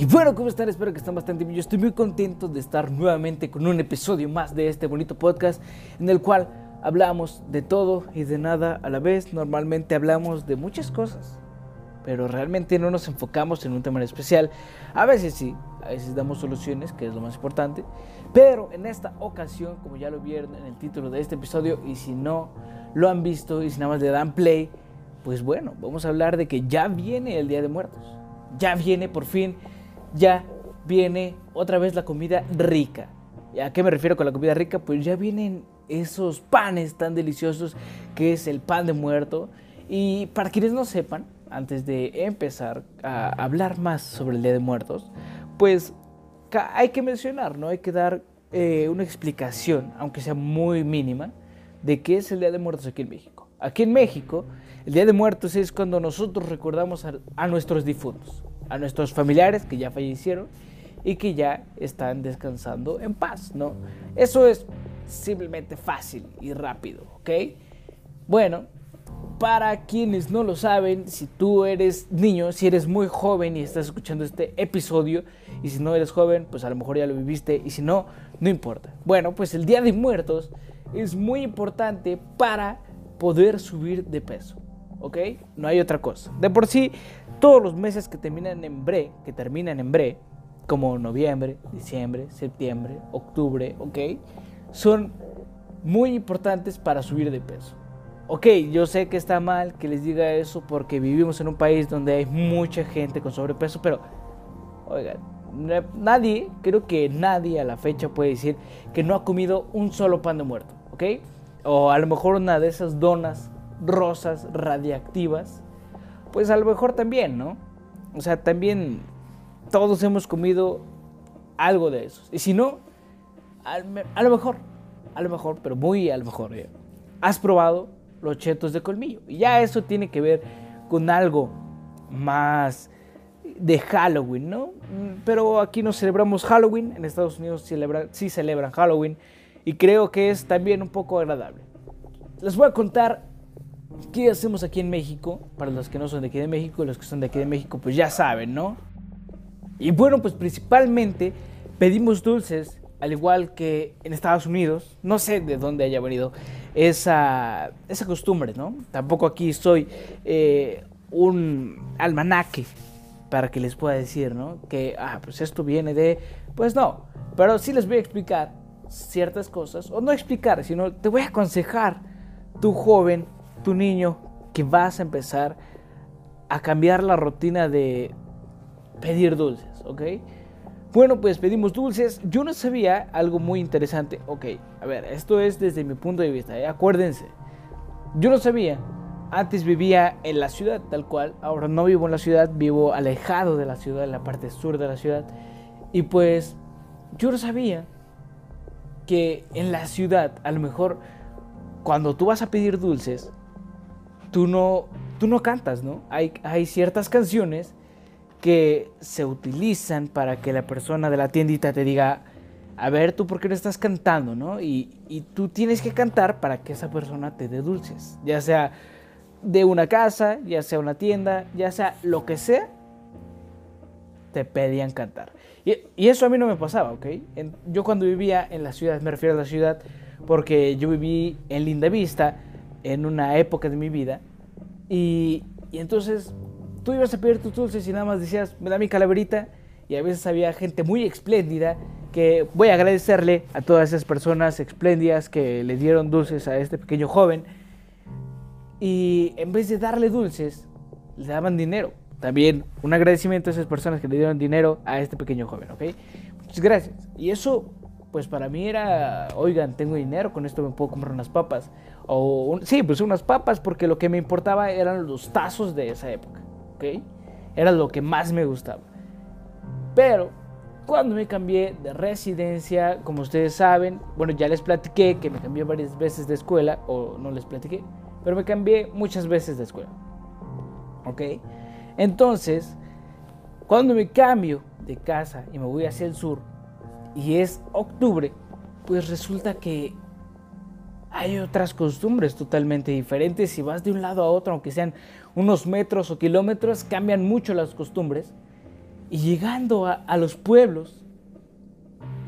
Y bueno, ¿cómo están? Espero que estén bastante bien. Yo estoy muy contento de estar nuevamente con un episodio más de este bonito podcast en el cual hablamos de todo y de nada a la vez. Normalmente hablamos de muchas cosas, pero realmente no nos enfocamos en un tema en especial. A veces sí, a veces damos soluciones, que es lo más importante. Pero en esta ocasión, como ya lo vieron en el título de este episodio, y si no lo han visto y si nada más le dan play, pues bueno, vamos a hablar de que ya viene el Día de Muertos. Ya viene por fin ya viene otra vez la comida rica. ¿Y a qué me refiero con la comida rica? Pues ya vienen esos panes tan deliciosos que es el pan de muerto. Y para quienes no sepan, antes de empezar a hablar más sobre el Día de Muertos, pues hay que mencionar, ¿no? Hay que dar eh, una explicación, aunque sea muy mínima, de qué es el Día de Muertos aquí en México. Aquí en México, el Día de Muertos es cuando nosotros recordamos a nuestros difuntos a nuestros familiares que ya fallecieron y que ya están descansando en paz, ¿no? Eso es simplemente fácil y rápido, ¿ok? Bueno, para quienes no lo saben, si tú eres niño, si eres muy joven y estás escuchando este episodio, y si no eres joven, pues a lo mejor ya lo viviste, y si no, no importa. Bueno, pues el Día de Muertos es muy importante para poder subir de peso, ¿ok? No hay otra cosa. De por sí, todos los meses que terminan en bre, que terminan en bre, como noviembre, diciembre, septiembre, octubre, ¿ok? Son muy importantes para subir de peso. Ok, yo sé que está mal que les diga eso porque vivimos en un país donde hay mucha gente con sobrepeso, pero, oigan, nadie, creo que nadie a la fecha puede decir que no ha comido un solo pan de muerto, ¿ok? O a lo mejor una de esas donas rosas radiactivas pues a lo mejor también, ¿no? O sea, también todos hemos comido algo de esos. Y si no, a lo mejor, a lo mejor, pero muy a lo mejor, ¿eh? has probado los chetos de colmillo. Y ya eso tiene que ver con algo más de Halloween, ¿no? Pero aquí no celebramos Halloween, en Estados Unidos sí celebran Halloween y creo que es también un poco agradable. Les voy a contar ¿Qué hacemos aquí en México? Para los que no son de aquí de México, los que son de aquí de México, pues ya saben, ¿no? Y bueno, pues principalmente pedimos dulces, al igual que en Estados Unidos. No sé de dónde haya venido esa, esa costumbre, ¿no? Tampoco aquí soy eh, un almanaque para que les pueda decir, ¿no? Que, ah, pues esto viene de... Pues no, pero sí les voy a explicar ciertas cosas, o no explicar, sino te voy a aconsejar, tu joven, tu niño que vas a empezar a cambiar la rutina de pedir dulces, ¿ok? Bueno, pues pedimos dulces. Yo no sabía algo muy interesante. Ok, a ver, esto es desde mi punto de vista, ¿eh? acuérdense. Yo no sabía. Antes vivía en la ciudad, tal cual. Ahora no vivo en la ciudad, vivo alejado de la ciudad, en la parte sur de la ciudad. Y pues yo no sabía que en la ciudad, a lo mejor, cuando tú vas a pedir dulces, tú no, tú no cantas, ¿no? Hay, ciertas canciones que se utilizan para que la persona de la tiendita te diga, a ver, tú por qué no estás cantando, ¿no? Y, tú tienes que cantar para que esa persona te dé dulces, ya sea de una casa, ya sea una tienda, ya sea lo que sea, te pedían cantar. Y, eso a mí no me pasaba, ¿ok? yo cuando vivía en la ciudad, me refiero a la ciudad, porque yo viví en Linda Vista, en una época de mi vida. Y, y, entonces tú ibas a pedir tus dulces y nada más decías, me da mi calaverita. Y a veces había gente muy espléndida que voy a agradecerle a todas esas personas espléndidas que le dieron dulces a este pequeño joven. Y en vez de darle dulces, le daban dinero. También un agradecimiento a esas personas que le dieron dinero a este pequeño joven, ¿ok? Muchas gracias. Y eso pues para mí era, oigan, tengo dinero, con esto me puedo comprar unas papas. O, sí, pues unas papas, porque lo que me importaba eran los tazos de esa época, ¿ok? Era lo que más me gustaba. Pero cuando me cambié de residencia, como ustedes saben, bueno, ya les platiqué que me cambié varias veces de escuela, o no les platiqué, pero me cambié muchas veces de escuela, ¿ok? Entonces, cuando me cambio de casa y me voy hacia el sur, y es octubre, pues resulta que hay otras costumbres totalmente diferentes. Si vas de un lado a otro, aunque sean unos metros o kilómetros, cambian mucho las costumbres. Y llegando a, los pueblos,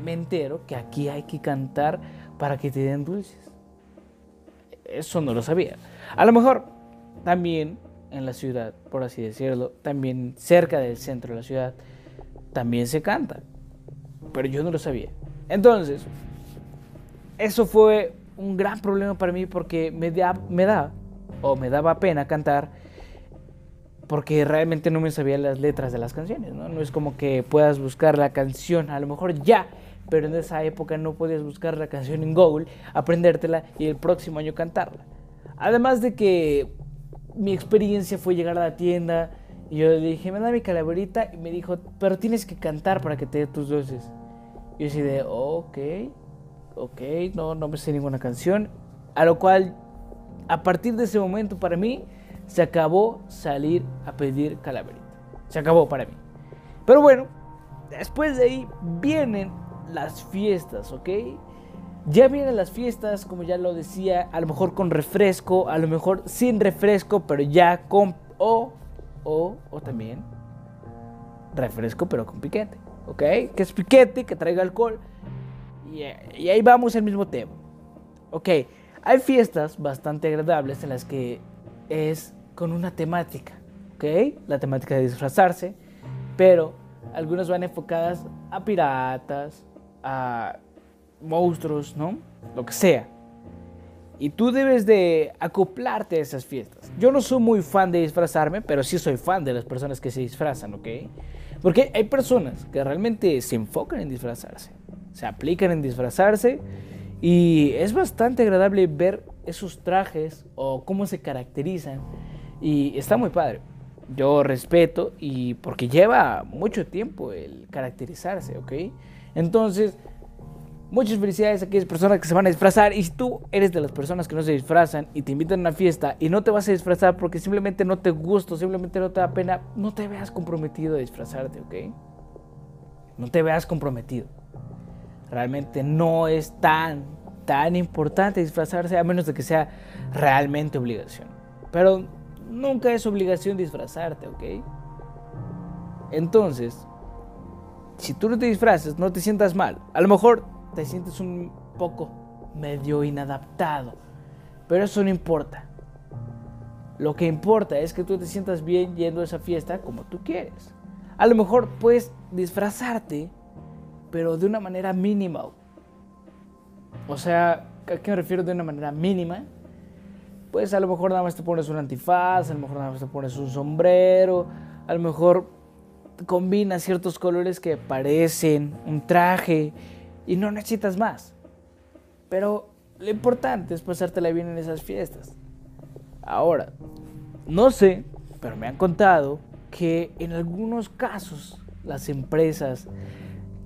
me entero que aquí hay que cantar para que te den dulces. Eso no lo sabía. A lo mejor también en la ciudad, por así decirlo, también cerca del centro de la ciudad, también se canta. Pero yo no lo sabía. Entonces, eso fue un gran problema para mí porque me da, me da o me daba pena cantar porque realmente no me sabía las letras de las canciones, ¿no? Es como que puedas buscar la canción, a lo mejor ya, pero en esa época no podías buscar la canción en Google, aprendértela y el próximo año cantarla. Además de que mi experiencia fue llegar a la tienda y yo le dije, me da mi calaverita y me dijo, pero tienes que cantar para que te dé tus dosis. Yo así de, ok, ok, no, no me sé ninguna canción. A lo cual, a partir de ese momento para mí, se acabó salir a pedir calaverita. Se acabó para mí. Pero bueno, después de ahí vienen las fiestas, ¿ok? Ya vienen las fiestas, como ya lo decía, a lo mejor con refresco, a lo mejor sin refresco, pero ya con... O, o, o también refresco, pero con piquete, ¿ok? Que es piquete, que traiga alcohol. Y, y ahí vamos al mismo tema. Ok, hay fiestas bastante agradables en las que es con una temática, ¿ok? La temática de disfrazarse, pero algunas van enfocadas a piratas, a monstruos, ¿no? Lo que sea. Y tú debes de acoplarte a esas fiestas. Yo no soy muy fan de disfrazarme, pero sí soy fan de las personas que se disfrazan, ¿ok? Porque hay personas que realmente se enfocan en disfrazarse, se aplican en disfrazarse y es bastante agradable ver esos trajes o cómo se caracterizan y está muy padre. Yo respeto y porque lleva mucho tiempo el caracterizarse, ¿ok? Entonces, muchas felicidades a aquellas personas que se van a disfrazar. Y si tú eres de las personas que no se disfrazan y te invitan a una fiesta y no te vas a disfrazar porque simplemente no te gusta, simplemente no te da pena, no te veas comprometido a disfrazarte, ¿ok? No te veas comprometido. Realmente no es tan, tan importante disfrazarse a menos de que sea realmente obligación. Pero nunca es obligación disfrazarte, ¿ok? Entonces, si tú no te disfrazas, no te sientas mal. A lo mejor te sientes un poco medio inadaptado, pero eso no importa. Lo que importa es que tú te sientas bien yendo a esa fiesta como tú quieres. A lo mejor puedes disfrazarte, pero de una manera mínima. O sea, ¿a qué me refiero de una manera mínima? pues a lo mejor nada más te pones un antifaz, a lo mejor nada más te pones un sombrero, a lo mejor combinas ciertos colores que parecen un traje y no necesitas más. Pero lo importante es pasártela bien en esas fiestas. Ahora, no sé, pero me han contado que en algunos casos las empresas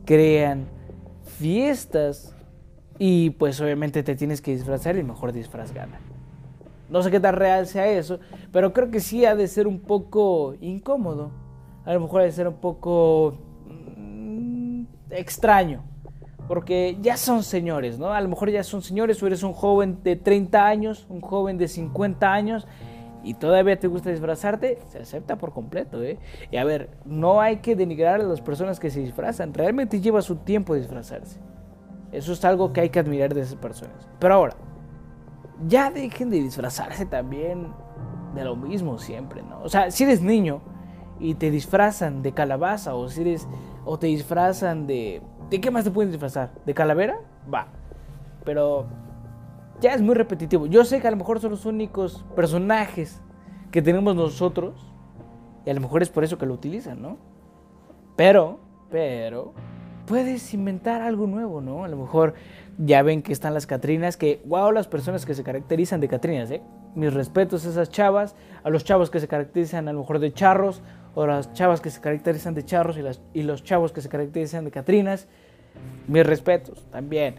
crean fiestas y pues obviamente te tienes que disfrazar y mejor disfraz gana. No sé qué tan real sea eso, pero creo que sí ha de ser un poco incómodo. A lo mejor ha de ser un poco mm, extraño. Porque ya son señores, ¿no? A lo mejor ya son señores, o eres un joven de 30 años, un joven de 50 años, y todavía te gusta disfrazarte, se acepta por completo, ¿eh? Y a ver, no hay que denigrar a las personas que se disfrazan, realmente lleva su tiempo disfrazarse. Eso es algo que hay que admirar de esas personas. Pero ahora, ya dejen de disfrazarse también de lo mismo siempre, ¿no? O sea, si eres niño y te disfrazan de calabaza o si eres o te disfrazan de ¿de qué más te pueden disfrazar? ¿De calavera? Va. Pero ya es muy repetitivo. Yo sé que a lo mejor son los únicos personajes que tenemos nosotros y a lo mejor es por eso que lo utilizan, ¿no? Pero, pero puedes inventar algo nuevo, ¿no? A lo mejor ya ven que están las Catrinas, que wow, las personas que se caracterizan de Catrinas, ¿eh? Mis respetos a esas chavas, a los chavos que se caracterizan a lo mejor de charros, o las chavas que se caracterizan de charros y, las, y los chavos que se caracterizan de Catrinas. Mis respetos también.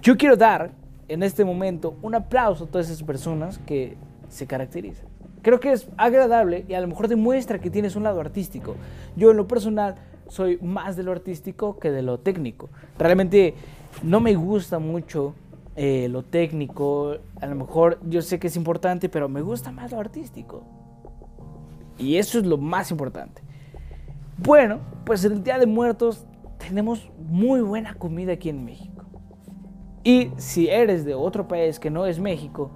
Yo quiero dar en este momento un aplauso a todas esas personas que se caracterizan. Creo que es agradable y a lo mejor demuestra que tienes un lado artístico. Yo en lo personal soy más de lo artístico que de lo técnico. Realmente no me gusta mucho eh, lo técnico. A lo mejor yo sé que es importante, pero me gusta más lo artístico. Y eso es lo más importante. Bueno, pues el Día de Muertos tenemos muy buena comida aquí en México. Y si eres de otro país que no es México,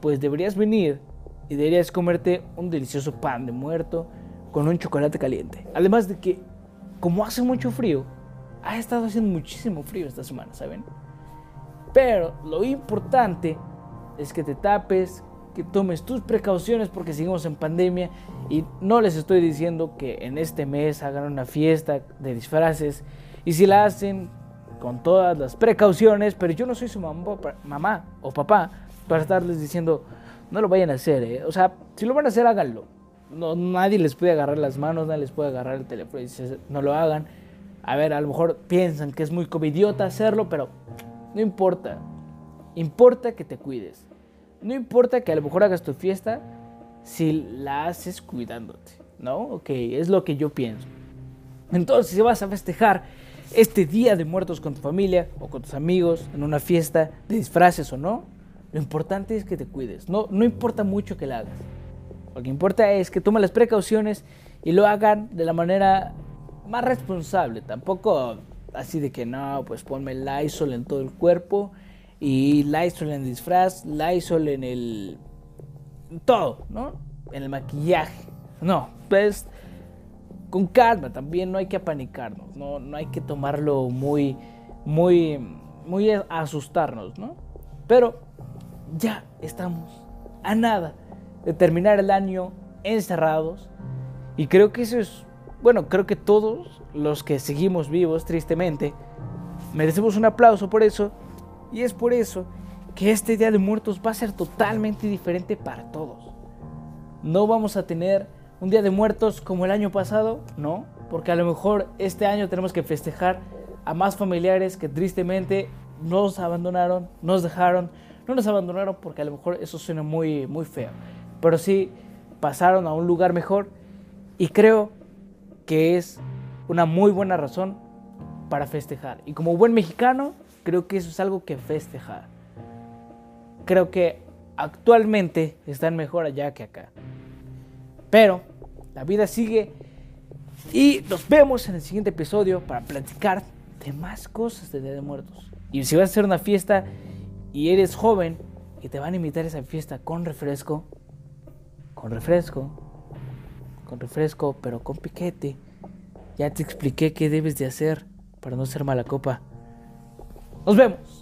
pues deberías venir y deberías comerte un delicioso pan de muerto con un chocolate caliente. Además de que, como hace mucho frío, ha estado haciendo muchísimo frío esta semana, ¿saben? Pero lo importante es que te tapes, que tomes tus precauciones porque seguimos en pandemia y no les estoy diciendo que en este mes hagan una fiesta de disfraces y si la hacen con todas las precauciones, pero yo no soy su mamá, o papá para estarles diciendo no lo vayan a hacer, ¿eh? o sea, si lo van a hacer háganlo. No, nadie les puede agarrar las manos, nadie les puede agarrar el teléfono y dice, no lo hagan. A ver, a lo mejor piensan que es muy covidiota hacerlo, pero no importa. Importa que te cuides. No importa que a lo mejor hagas tu fiesta si la haces cuidándote, ¿no? Ok, es lo que yo pienso. Entonces, si vas a festejar este día de muertos con tu familia o con tus amigos en una fiesta de disfraces o no, lo importante es que te cuides. No, no importa mucho que la hagas. Lo que importa es que tomen las precauciones y lo hagan de la manera más responsable. Tampoco así de que no, pues ponme Lysol en todo el cuerpo y Lysol en el disfraz, Lysol en el... todo, ¿no? En el maquillaje. No, pues con calma también, no hay que apanicarnos, no, no hay que tomarlo muy, muy, muy asustarnos, ¿no? Pero ya estamos a nada de terminar el año encerrados y creo que eso es, bueno, creo que todos los que seguimos vivos, tristemente, merecemos un aplauso por eso y es por eso que este Día de Muertos va a ser totalmente diferente para todos. No vamos a tener un Día de Muertos como el año pasado, no, porque a lo mejor este año tenemos que festejar a más familiares que tristemente nos abandonaron, nos dejaron, no nos abandonaron porque a lo mejor eso suena muy, muy feo, pero sí pasaron a un lugar mejor y creo que es una muy buena razón para festejar. Y como buen mexicano, Creo que eso es algo que festejar. Creo que actualmente están mejor allá que acá. Pero la vida sigue y nos vemos en el siguiente episodio para platicar de más cosas de Día de Muertos. Y si vas a hacer una fiesta y eres joven y te van a invitar a esa fiesta con refresco, con refresco, con refresco, pero con piquete, ya te expliqué qué debes de hacer para no ser mala copa. Nos vemos.